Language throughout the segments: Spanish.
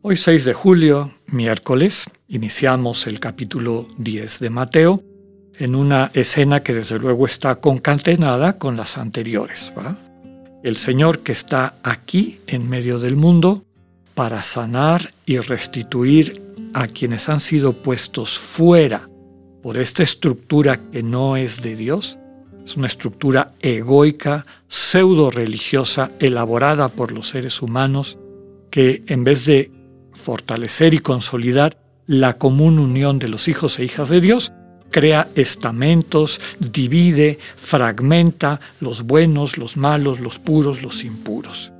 Hoy 6 de julio, miércoles, iniciamos el capítulo 10 de Mateo en una escena que desde luego está concatenada con las anteriores. El Señor que está aquí en medio del mundo para sanar y restituir a quienes han sido puestos fuera por esta estructura que no es de Dios, es una estructura egoica, pseudo religiosa, elaborada por los seres humanos, que en vez de fortalecer y consolidar la común unión de los hijos e hijas de Dios, crea estamentos, divide, fragmenta los buenos, los malos, los puros, los impuros.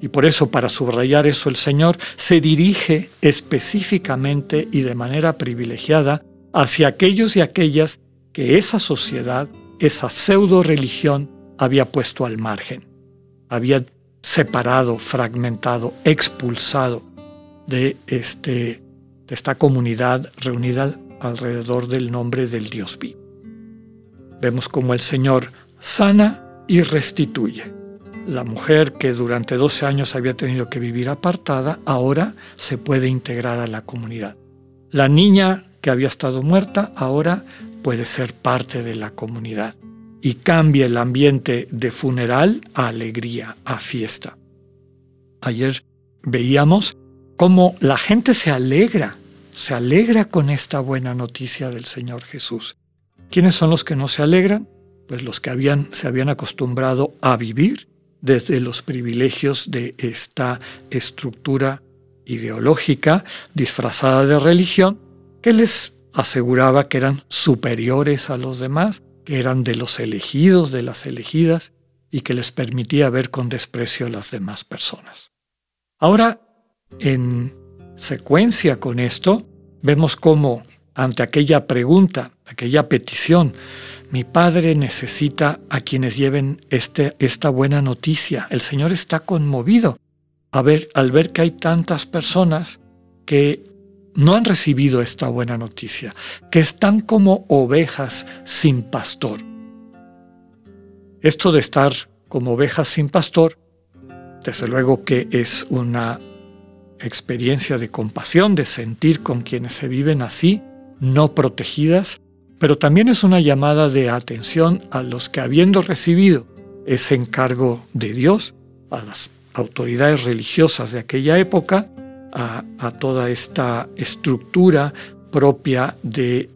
Y por eso, para subrayar eso, el Señor se dirige específicamente y de manera privilegiada hacia aquellos y aquellas que esa sociedad, esa pseudo religión había puesto al margen, había separado, fragmentado, expulsado de, este, de esta comunidad reunida alrededor del nombre del Dios vivo. Vemos como el Señor sana y restituye. La mujer que durante 12 años había tenido que vivir apartada, ahora se puede integrar a la comunidad. La niña que había estado muerta, ahora puede ser parte de la comunidad y cambia el ambiente de funeral a alegría, a fiesta. Ayer veíamos cómo la gente se alegra, se alegra con esta buena noticia del Señor Jesús. ¿Quiénes son los que no se alegran? Pues los que se habían acostumbrado a vivir desde los privilegios de esta estructura ideológica disfrazada de religión que les aseguraba que eran superiores a los demás, que eran de los elegidos, de las elegidas, y que les permitía ver con desprecio a las demás personas. Ahora, en secuencia con esto, vemos cómo ante aquella pregunta, aquella petición, mi Padre necesita a quienes lleven este, esta buena noticia. El Señor está conmovido a ver, al ver que hay tantas personas que no han recibido esta buena noticia, que están como ovejas sin pastor. Esto de estar como ovejas sin pastor, desde luego que es una experiencia de compasión, de sentir con quienes se viven así, no protegidas, pero también es una llamada de atención a los que habiendo recibido ese encargo de Dios, a las autoridades religiosas de aquella época, a, toda esta estructura propia de,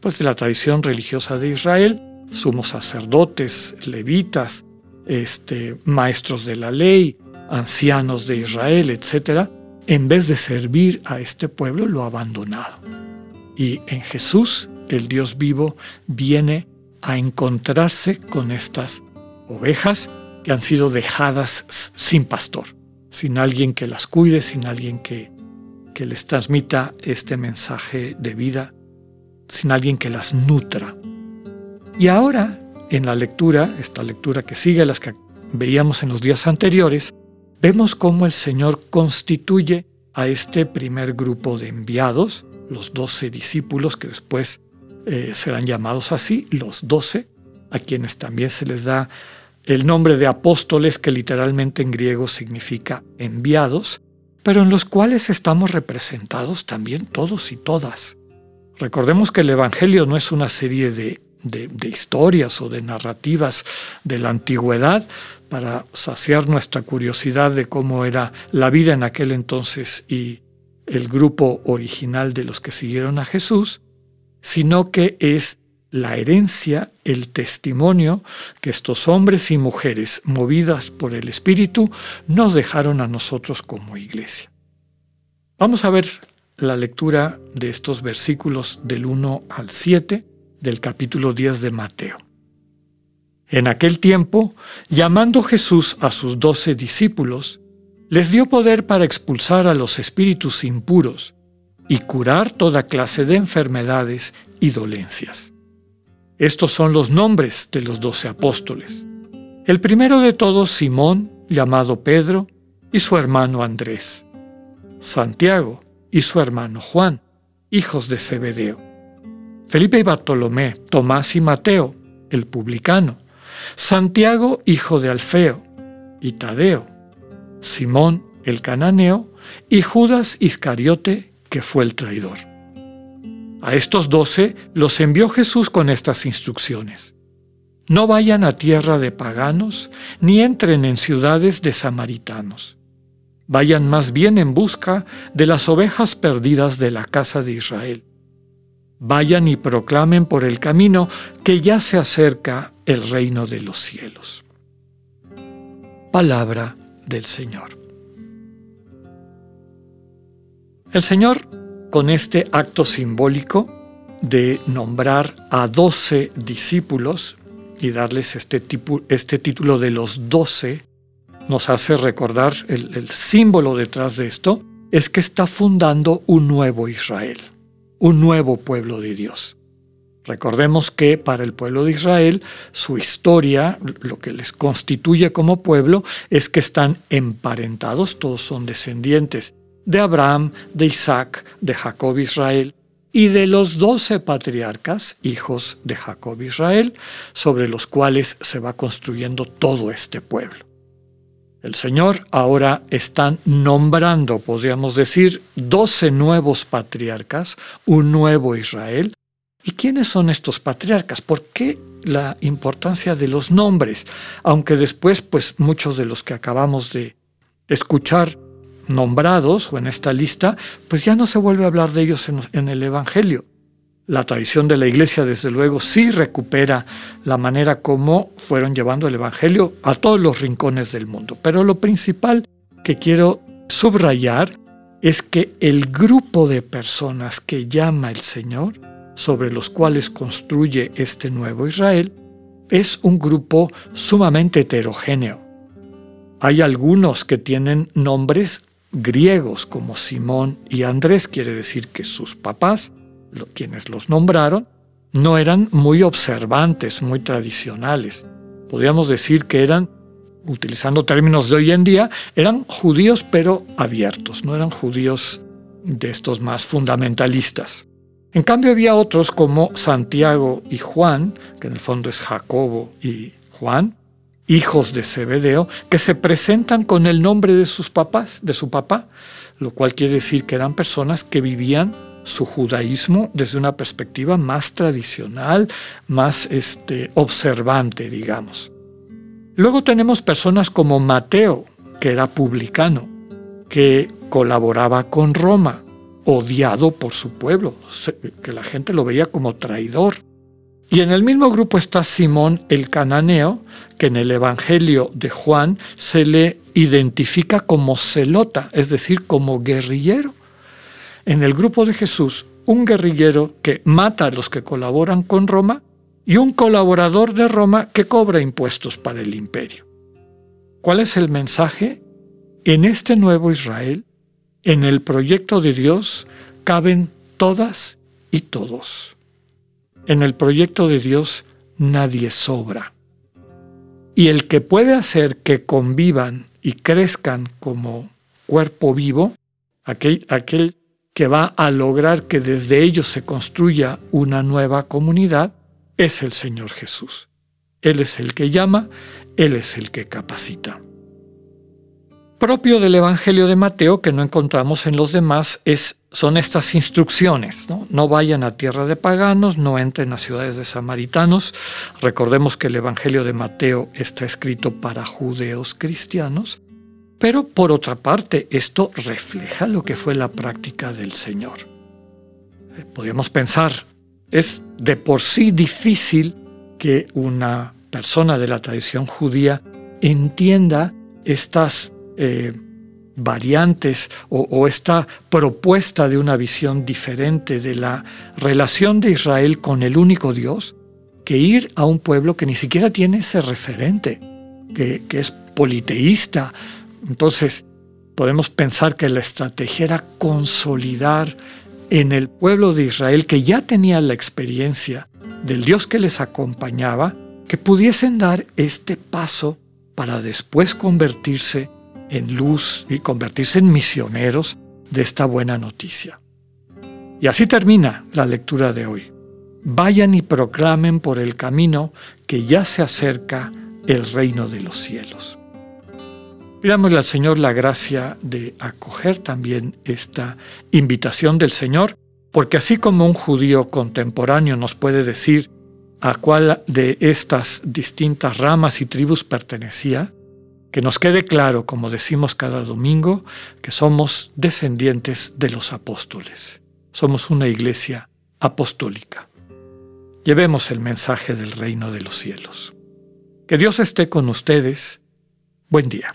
pues, de la tradición religiosa de Israel, sumos sacerdotes, levitas, este, maestros de la ley, ancianos de Israel, etc., en vez de servir a este pueblo, lo ha abandonado. Y en Jesús, el Dios vivo, viene a encontrarse con estas ovejas que han sido dejadas sin pastor sin alguien que las cuide, sin alguien que, que les transmita este mensaje de vida, sin alguien que las nutra. Y ahora, en la lectura, esta lectura que sigue las que veíamos en los días anteriores, vemos cómo el Señor constituye a este primer grupo de enviados, los doce discípulos que después eh, serán llamados así, los doce, a quienes también se les da el nombre de apóstoles que literalmente en griego significa enviados, pero en los cuales estamos representados también todos y todas. Recordemos que el Evangelio no es una serie de, historias o de narrativas de la antigüedad para saciar nuestra curiosidad de cómo era la vida en aquel entonces y el grupo original de los que siguieron a Jesús, sino que es la herencia, el testimonio que estos hombres y mujeres movidas por el Espíritu nos dejaron a nosotros como iglesia. Vamos a ver la lectura de estos versículos del 1 al 7 del capítulo 10 de Mateo. En aquel tiempo, llamando Jesús a sus doce discípulos, les dio poder para expulsar a los espíritus impuros y curar toda clase de enfermedades y dolencias. Estos son los nombres de los doce apóstoles. El primero de todos, Simón, llamado Pedro, y su hermano Andrés. Santiago y su hermano Juan, hijos de Zebedeo. Felipe y Bartolomé, Tomás y Mateo, el publicano. Santiago, hijo de Alfeo, y Tadeo. Simón, el cananeo, y Judas Iscariote, que fue el traidor. A estos doce los envió Jesús con estas instrucciones. No vayan a tierra de paganos, ni entren en ciudades de samaritanos. Vayan más bien en busca de las ovejas perdidas de la casa de Israel. Vayan y proclamen por el camino que ya se acerca el reino de los cielos. Palabra del Señor. El Señor, con este acto simbólico de nombrar a doce discípulos y darles este, este, título de los doce, nos hace recordar el, el símbolo detrás de esto, es que está fundando un nuevo Israel, un nuevo pueblo de Dios. Recordemos que para el pueblo de Israel su historia, lo que les constituye como pueblo, es que están emparentados, todos son descendientes de Abraham, de Isaac, de Jacob Israel y de los doce patriarcas, hijos de Jacob Israel, sobre los cuales se va construyendo todo este pueblo. El Señor ahora está nombrando, podríamos decir, doce nuevos patriarcas, un nuevo Israel. ¿Y quiénes son estos patriarcas? ¿Por qué la importancia de los nombres? Aunque después, pues muchos de los que acabamos de escuchar nombrados o en esta lista, pues ya no se vuelve a hablar de ellos en, el Evangelio. La tradición de la Iglesia, desde luego, sí recupera la manera como fueron llevando el Evangelio a todos los rincones del mundo. Pero lo principal que quiero subrayar es que el grupo de personas que llama el Señor, sobre los cuales construye este nuevo Israel, es un grupo sumamente heterogéneo. Hay algunos que tienen nombres griegos como Simón y Andrés, quiere decir que sus papás, quienes los nombraron, no eran muy observantes, muy tradicionales. Podríamos decir que eran, utilizando términos de hoy en día, eran judíos pero abiertos, no eran judíos de estos más fundamentalistas. En cambio había otros como Santiago y Juan, que en el fondo es Jacobo y Juan, hijos de Zebedeo, que se presentan con el nombre de sus papás, de su papá, lo cual quiere decir que eran personas que vivían su judaísmo desde una perspectiva más tradicional, más este, observante, digamos. Luego tenemos personas como Mateo, que era publicano, que colaboraba con Roma, odiado por su pueblo, que la gente lo veía como traidor. Y en el mismo grupo está Simón el cananeo, que en el Evangelio de Juan se le identifica como celota, es decir, como guerrillero. En el grupo de Jesús, un guerrillero que mata a los que colaboran con Roma y un colaborador de Roma que cobra impuestos para el imperio. ¿Cuál es el mensaje? En este nuevo Israel, en el proyecto de Dios, caben todas y todos. En el proyecto de Dios nadie sobra. Y el que puede hacer que convivan y crezcan como cuerpo vivo, aquel, aquel que va a lograr que desde ellos se construya una nueva comunidad, es el Señor Jesús. Él es el que llama, Él es el que capacita. Propio del Evangelio de Mateo, que no encontramos en los demás, es son estas instrucciones. ¿no? vayan a tierra de paganos, no entren a ciudades de samaritanos. Recordemos que el Evangelio de Mateo está escrito para judeos cristianos, pero por otra parte esto refleja lo que fue la práctica del Señor. Eh, podríamos pensar, es de por sí difícil que una persona de la tradición judía entienda estas eh, variantes o, esta propuesta de una visión diferente de la relación de Israel con el único Dios que ir a un pueblo que ni siquiera tiene ese referente, que, que es politeísta. Entonces, podemos pensar que la estrategia era consolidar en el pueblo de Israel que ya tenía la experiencia del Dios que les acompañaba, que pudiesen dar este paso para después convertirse en luz y convertirse en misioneros de esta buena noticia. Y así termina la lectura de hoy. Vayan y proclamen por el camino que ya se acerca el reino de los cielos. Pidámosle al Señor la gracia de acoger también esta invitación del Señor, porque así como un judío contemporáneo nos puede decir a cuál de estas distintas ramas y tribus pertenecía, que nos quede claro, como decimos cada domingo, que somos descendientes de los apóstoles. Somos una iglesia apostólica. Llevemos el mensaje del reino de los cielos. Que Dios esté con ustedes. Buen día.